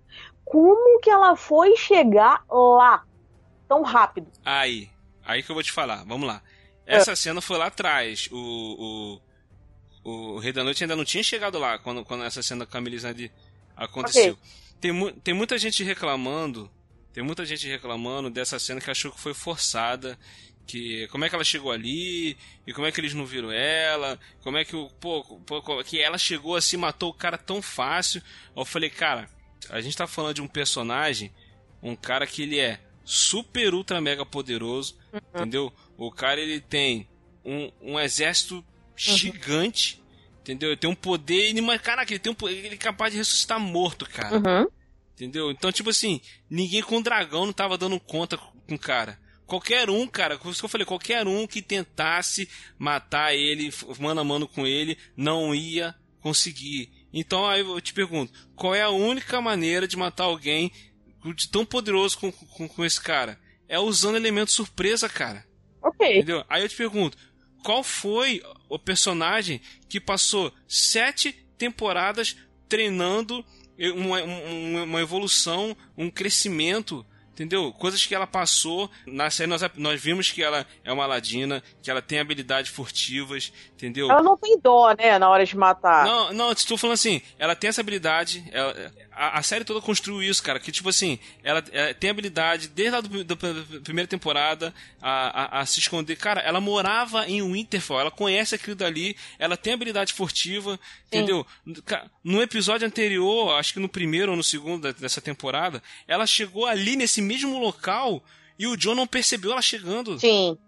Como que ela foi chegar lá tão rápido? Aí, aí que eu vou te falar. Vamos lá. Essa é. cena foi lá atrás. O, o, o Rei da Noite ainda não tinha chegado lá quando, quando essa cena com a Melisandre aconteceu. Okay. Tem, tem muita gente reclamando. Tem muita gente reclamando dessa cena que achou que foi forçada. Que como é que ela chegou ali? E como é que eles não viram ela? Como é que o. Pô, pô que ela chegou assim, matou o cara tão fácil. Eu falei, cara, a gente tá falando de um personagem, um cara que ele é super ultra mega poderoso, uhum. entendeu? O cara ele tem um, um exército uhum. gigante, entendeu? Ele tem um poder inimaginável. Caraca, ele tem um poder, ele é capaz de ressuscitar morto, cara. Uhum. Entendeu? Então, tipo assim, ninguém com dragão não tava dando conta com o cara. Qualquer um, cara, como eu falei, qualquer um que tentasse matar ele, mano a mano com ele, não ia conseguir. Então aí eu te pergunto, qual é a única maneira de matar alguém de tão poderoso com, com, com esse cara? É usando elemento surpresa, cara. Ok. Entendeu? Aí eu te pergunto, qual foi o personagem que passou sete temporadas treinando uma, uma, uma evolução, um crescimento entendeu? Coisas que ela passou. Na série nós, nós vimos que ela é uma ladina, que ela tem habilidades furtivas, entendeu? Ela não tem dó, né, na hora de matar. Não, não, estou falando assim, ela tem essa habilidade, ela, a, a, série toda construiu isso, cara, que tipo assim, ela, ela tem habilidade, desde a do, da primeira temporada, a, a, a, se esconder. Cara, ela morava em Winterfell, ela conhece aquilo dali, ela tem habilidade furtiva, Sim. entendeu? No episódio anterior, acho que no primeiro ou no segundo dessa temporada, ela chegou ali nesse mesmo local e o John não percebeu ela chegando. Sim.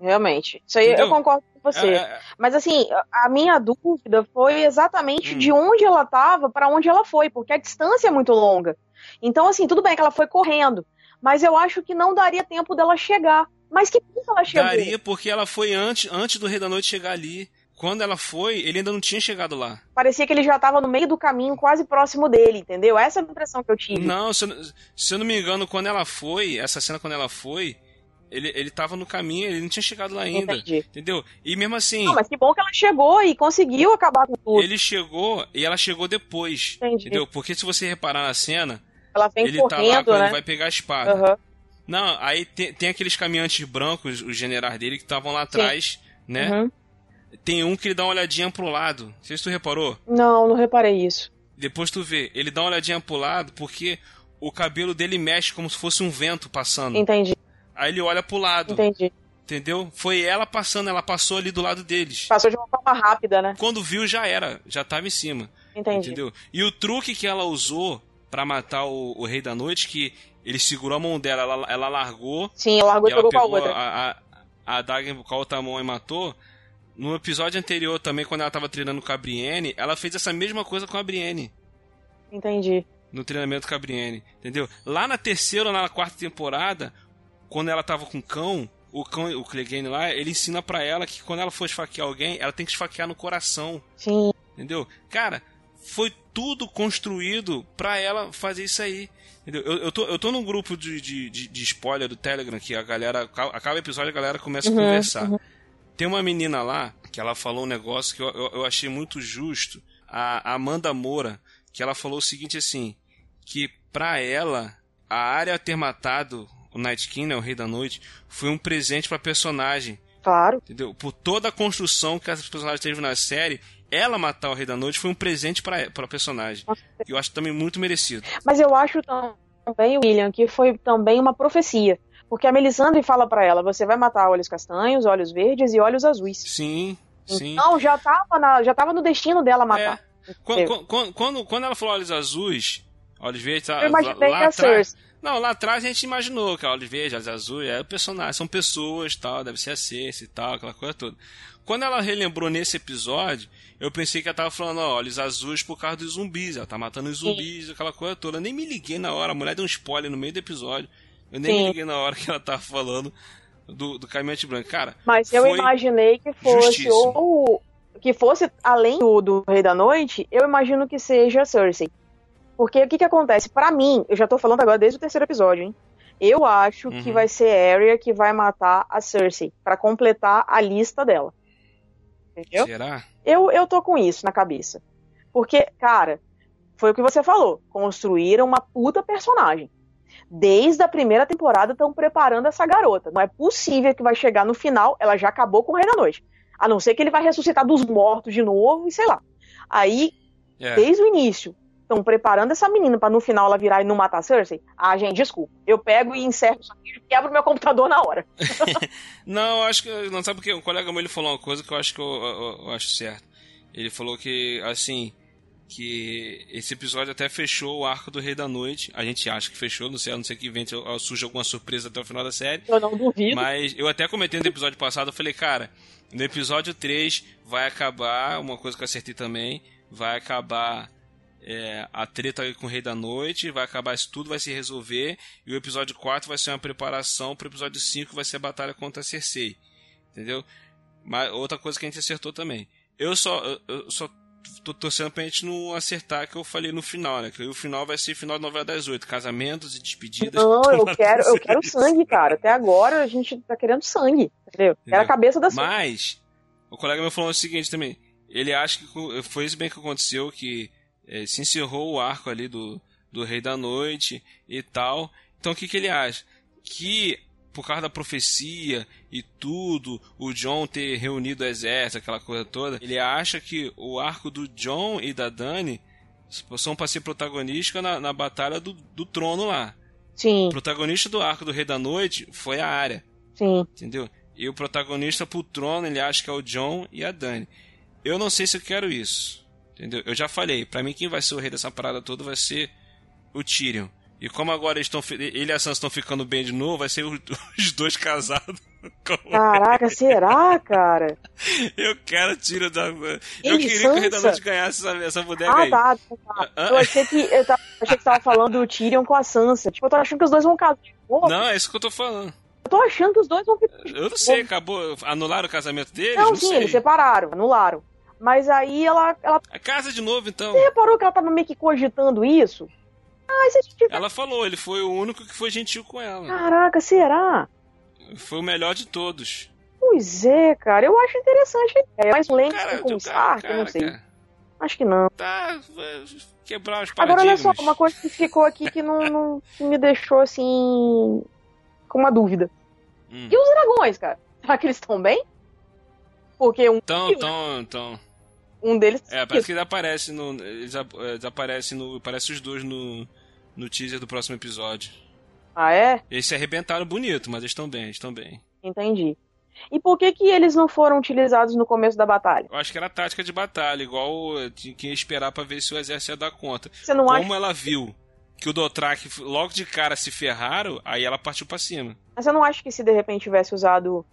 Realmente. Isso aí Entendeu? eu concordo com você. É, é... Mas assim, a minha dúvida foi exatamente hum. de onde ela estava para onde ela foi, porque a distância é muito longa. Então, assim, tudo bem que ela foi correndo, mas eu acho que não daria tempo dela chegar. Mas que ponto ela chegou? Daria porque ela foi antes, antes do Rei da Noite chegar ali. Quando ela foi, ele ainda não tinha chegado lá. Parecia que ele já estava no meio do caminho, quase próximo dele, entendeu? Essa é a impressão que eu tive. Não, se eu, se eu não me engano, quando ela foi, essa cena quando ela foi, ele, ele tava no caminho, ele não tinha chegado lá ainda. Entendi. Entendeu? E mesmo assim. Não, mas que bom que ela chegou e conseguiu acabar com tudo. Ele chegou e ela chegou depois. Entendi. Entendeu? Porque se você reparar na cena. Ela vem ele correndo, tá lá, né? ele vai pegar a espada. Uhum. Não, aí tem, tem aqueles caminhantes brancos, os generais dele, que estavam lá atrás, Sim. né? Uhum. Tem um que ele dá uma olhadinha pro lado. Não sei se tu reparou. Não, não reparei isso. Depois tu vê, ele dá uma olhadinha pro lado porque o cabelo dele mexe como se fosse um vento passando. Entendi. Aí ele olha pro lado. Entendi. Entendeu? Foi ela passando, ela passou ali do lado deles. Passou de uma forma rápida, né? Quando viu, já era. Já tava em cima. Entendi. Entendeu? E o truque que ela usou para matar o, o, Rei da Noite, que ele segurou a mão dela, ela, ela largou. Sim, ela largou e, pegou com a outra. A, a, a Daga com a outra mão e matou. No episódio anterior também, quando ela tava treinando com a Brienne, ela fez essa mesma coisa com a Brienne. Entendi. No treinamento com a Brienne, entendeu? Lá na terceira ou na quarta temporada, quando ela tava com o cão, o cão, o Clegane lá, ele ensina para ela que quando ela for esfaquear alguém, ela tem que esfaquear no coração. Sim. Entendeu? Cara, foi tudo construído para ela fazer isso aí. Entendeu? Eu, eu, tô, eu tô num grupo de, de, de, de spoiler do Telegram que a galera. Acaba o episódio a galera começa uhum, a conversar. Uhum. Tem uma menina lá que ela falou um negócio que eu, eu, eu achei muito justo. A Amanda Moura, que ela falou o seguinte assim: que pra ela, a área ter matado o Night King, né, o Rei da Noite, foi um presente pra personagem. Claro. Entendeu? Por toda a construção que essa personagem teve na série, ela matar o Rei da Noite foi um presente para a personagem. E eu acho também muito merecido. Mas eu acho também, William, que foi também uma profecia. Porque a Melisandre fala para ela: você vai matar olhos castanhos, olhos verdes e olhos azuis. Sim, sim. Então já tava, na, já tava no destino dela matar. É. Quando, quando, quando, quando, ela falou olhos azuis, olhos verdes, eu imaginei lá, lá atrás. Não, lá atrás a gente imaginou que a olhos verdes, olhos azuis, é o personagem, são pessoas tal, deve ser a Cersei e tal, aquela coisa toda. Quando ela relembrou nesse episódio, eu pensei que ela tava falando, ó, olhos azuis por causa dos zumbis, ela tá matando os zumbis, Sim. aquela coisa toda. Eu nem me liguei na hora, a mulher deu um spoiler no meio do episódio. Eu nem Sim. me liguei na hora que ela tava falando do, do caminhante branco. Cara, mas eu imaginei que fosse ou que fosse além do, do Rei da Noite, eu imagino que seja Cersei. Porque o que que acontece? Para mim, eu já tô falando agora desde o terceiro episódio, hein? Eu acho uhum. que vai ser Arya que vai matar a Cersei para completar a lista dela. Entendeu? Será? Eu, eu tô com isso na cabeça. Porque, cara, foi o que você falou. Construíram uma puta personagem desde a primeira temporada estão preparando essa garota. Não é possível que vai chegar no final, ela já acabou com o Rei da Noite. A não ser que ele vai ressuscitar dos mortos de novo e sei lá. Aí, é. desde o início, estão preparando essa menina para no final ela virar e não matar a Cersei. Ah, gente, desculpa. Eu pego e encerro isso aqui e quebro meu computador na hora. não, acho que. Não sabe porque um colega meu ele falou uma coisa que eu acho que eu, eu, eu acho certo. Ele falou que, assim, que esse episódio até fechou o arco do Rei da Noite. A gente acha que fechou, não sei, a não ser que vem surge alguma surpresa até o final da série. Eu não duvido. Mas eu até comentei no episódio passado, eu falei, cara, no episódio 3 vai acabar, uma coisa que eu acertei também, vai acabar é, a treta com o Rei da Noite, vai acabar isso tudo, vai se resolver, e o episódio 4 vai ser uma preparação para o episódio 5 vai ser a batalha contra a Cersei. Entendeu? Mas outra coisa que a gente acertou também. Eu só, eu, eu só tô torcendo pra gente não acertar que eu falei no final, né? Que o final vai ser final de novela das oito, casamentos e despedidas. Não, eu quero, eu quero sangue, cara. Até agora a gente tá querendo sangue, entendeu? Quero a cabeça da Mas, o colega meu falou o seguinte também. Ele acha que foi isso bem que aconteceu, que é, se encerrou o arco ali do, do Rei da Noite e tal. Então o que, que ele acha? Que por causa da profecia e tudo, o John ter reunido o exército, aquela coisa toda, ele acha que o arco do John e da Dani são para ser protagonista na, na batalha do, do trono lá. Sim. O protagonista do arco do Rei da Noite foi a Arya. Sim. Entendeu? E o protagonista pro trono, ele acha que é o John e a Dani. Eu não sei se eu quero isso. Entendeu? Eu já falei, para mim quem vai ser o rei dessa parada toda vai ser o Tyrion. E como agora eles estão, ele e a Sansa estão ficando bem de novo, vai ser os dois casados. Caraca, será, cara? Eu quero tiro da. Eu Ele queria que Sansa? o Rei da Noite ganhasse essa, essa boneca Ah, aí. tá, tá. Ah, Eu achei que eu tava, achei que você tava falando do Tyrion com a Sansa. Tipo, eu tô achando que os dois vão casar. de novo. Não, é isso que eu tô falando. Eu tô achando que os dois vão ficar. Eu não sei, acabou. Anularam o casamento deles? Não, Não, sim, sei. eles separaram, anularam. Mas aí ela, ela A casa de novo, então. Você reparou que ela tava meio que cogitando isso? Ah, se a gente. Ela falou, ele foi o único que foi gentil com ela. Caraca, será? Foi o melhor de todos. Pois é, cara. Eu acho interessante a ideia. Mas lento com o Stark, não sei. cara, Acho que não. tá quebrar os Agora, olha só, uma coisa que ficou aqui que não, não- que me deixou assim. com uma dúvida. Hum. E os dragões, cara? Será que eles estão bem? Porque um, Então, então, então. Um deles. É, parece que ele aparece no. Eles, eles aparecem no. Parece os dois no. No teaser do próximo episódio. Ah, é? Eles se arrebentaram bonito, mas eles estão bem, eles estão bem. Entendi. E por que, que eles não foram utilizados no começo da batalha? Eu acho que era tática de batalha, igual eh, tinha que esperar pra ver se o exército ia dar conta. Você não acha Como ela viu que o Dothraki logo de cara se ferraram, aí ela partiu pra cima. Mas você não acha que se de repente tivesse usado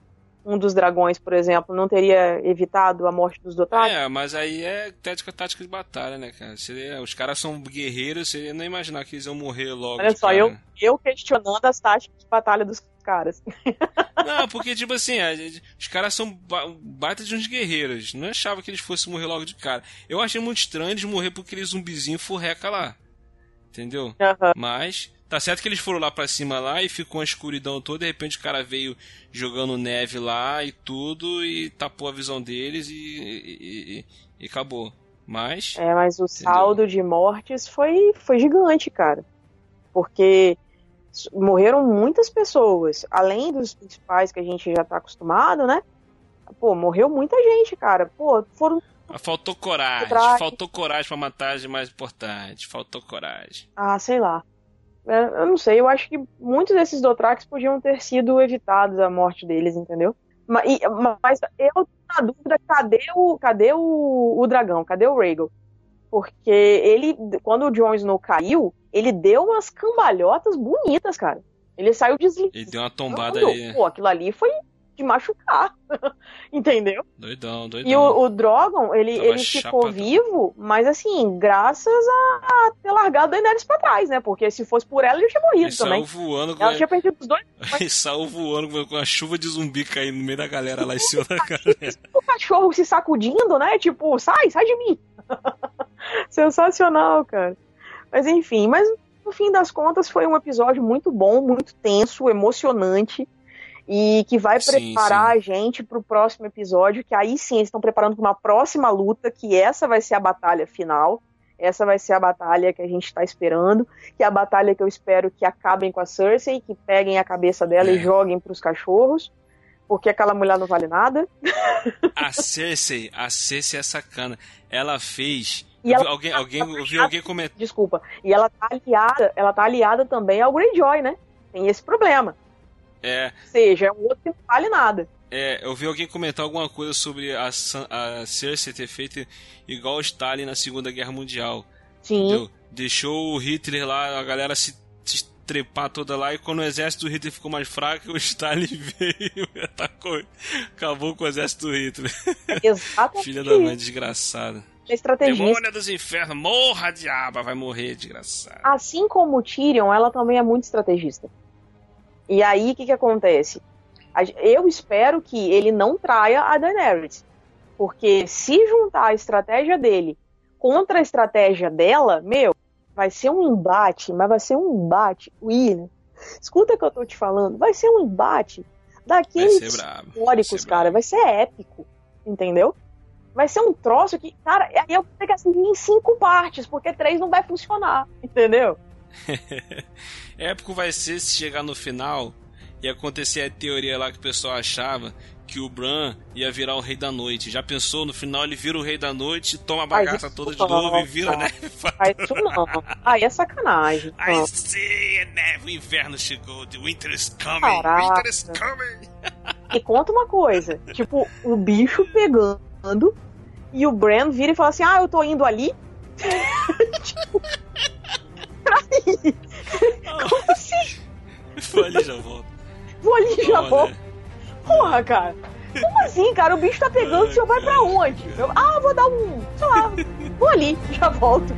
um dos dragões, por exemplo, não teria evitado a morte dos Dothraki? É, mas aí é tática, tática de batalha, né, cara? Seria, os caras são guerreiros, você ia nem imaginar que eles iam morrer logo. Olha de só, cara. eu, eu questionando as táticas de batalha dos caras. Não, porque, tipo assim, os caras são ba baita de uns guerreiros. Não achava que eles fossem morrer logo de cara. Eu achei muito estranho eles morrer por aquele zumbizinho furreca lá. Entendeu? Aham. Mas, tá certo que eles foram lá pra cima lá e ficou uma escuridão toda. De repente o cara veio jogando neve lá e tudo e tapou a visão deles e, e, e- e acabou. Mas, É, mas o saldo de mortes foi, foi gigante, cara. Porque morreram muitas pessoas. Além dos principais que a gente já tá acostumado, né? Pô, morreu muita gente, cara. Pô, foram. faltou coragem. Faltou coragem pra matar as mais importantes. Faltou coragem. Ah, sei lá. É, Eu não sei, eu acho que muitos desses Dothrax podiam ter sido evitados a morte deles, entendeu? Ma- e- Mas, eu tô na dúvida, cadê o, cadê o, o dragão? Cadê o Rhaegal? Porque ele, quando o Jon Snow caiu, ele deu umas cambalhotas bonitas, cara. Ele saiu deslizando. Ele deu uma tombada ali. Pô, aquilo ali foi de machucar. Entendeu? Doidão, doidão. E o, o Drogon, ele, Tava ele ficou chapadão. vivo, mas assim, graças a, ter largado a Daenerys pra trás, né? Porque se fosse por ela, ele tinha morrido Ele também. voando com Ela tinha perdido os dois. Ele saiu voando com a chuva de zumbi caindo no meio da galera lá em cima da galera. O cachorro se sacudindo, né? Tipo, sai, sai de mim. Sensacional, cara. Mas enfim, mas no fim das contas foi um episódio muito bom, muito tenso, emocionante. E que vai Sim, preparar a gente pro próximo episódio, que aí sim eles estão preparando para uma próxima luta, que essa vai ser a batalha final. Essa vai ser a batalha que a gente está esperando, que é a batalha que eu espero que acabem com a Cersei, que peguem a cabeça dela É. e joguem pros cachorros, porque aquela mulher não vale nada. A Cersei, a Cersei é sacana. Ela fez. Ela- alguém, alguém, eu vi alguém comentar. Desculpa. E ela tá aliada, ela tá aliada também ao Greyjoy, né? Tem esse problema. É, Ou seja, é um outro que não vale nada. é, eu vi alguém comentar alguma coisa sobre a, a Cersei ter feito igual Stalin na Segunda Guerra Mundial. Sim. Entendeu? Deixou o Hitler lá, a galera se, se trepar toda lá, e quando o exército do Hitler ficou mais fraco, o Stalin veio e atacou. Acabou com o exército do Hitler. Exatamente. Filha da mãe desgraçada. Estrategista. Demônia dos infernos, morra, diaba, vai morrer, desgraçado. Assim como o Tyrion, ela também é muito estrategista. E aí, o que que acontece? Eu espero que ele não traia a Daenerys. Porque se juntar a estratégia dele contra a estratégia dela, meu, vai ser um embate, mas vai ser um embate, William. Escuta o que eu tô te falando, vai ser um embate daqueles históricos, Vai cara. Vai ser épico, entendeu? Vai ser um troço que, cara, aí eu ter que assistir em cinco partes, porque três não vai funcionar, entendeu? Épico vai ser se chegar no final e acontecer a teoria lá que o pessoal achava que o Bran ia virar o rei da noite. Já pensou, no final ele vira o rei da noite, toma a bagaça toda de não, novo e vira, não. né? Aí isso não. Aí é sacanagem. I Não. see, a neve, o inverno chegou, the winter is coming, Caraca. winter is coming. E conta uma coisa: tipo, o bicho pegando e o Bran vira e fala assim: Ah, eu tô indo ali. tipo, peraí, como assim? Foi ali já volto. Vou ali e já Olha, volto. Porra, cara. Como assim, cara? O bicho tá pegando, o senhor vai pra onde? Eu, ah, vou dar um. sei lá, vou ali, já volto.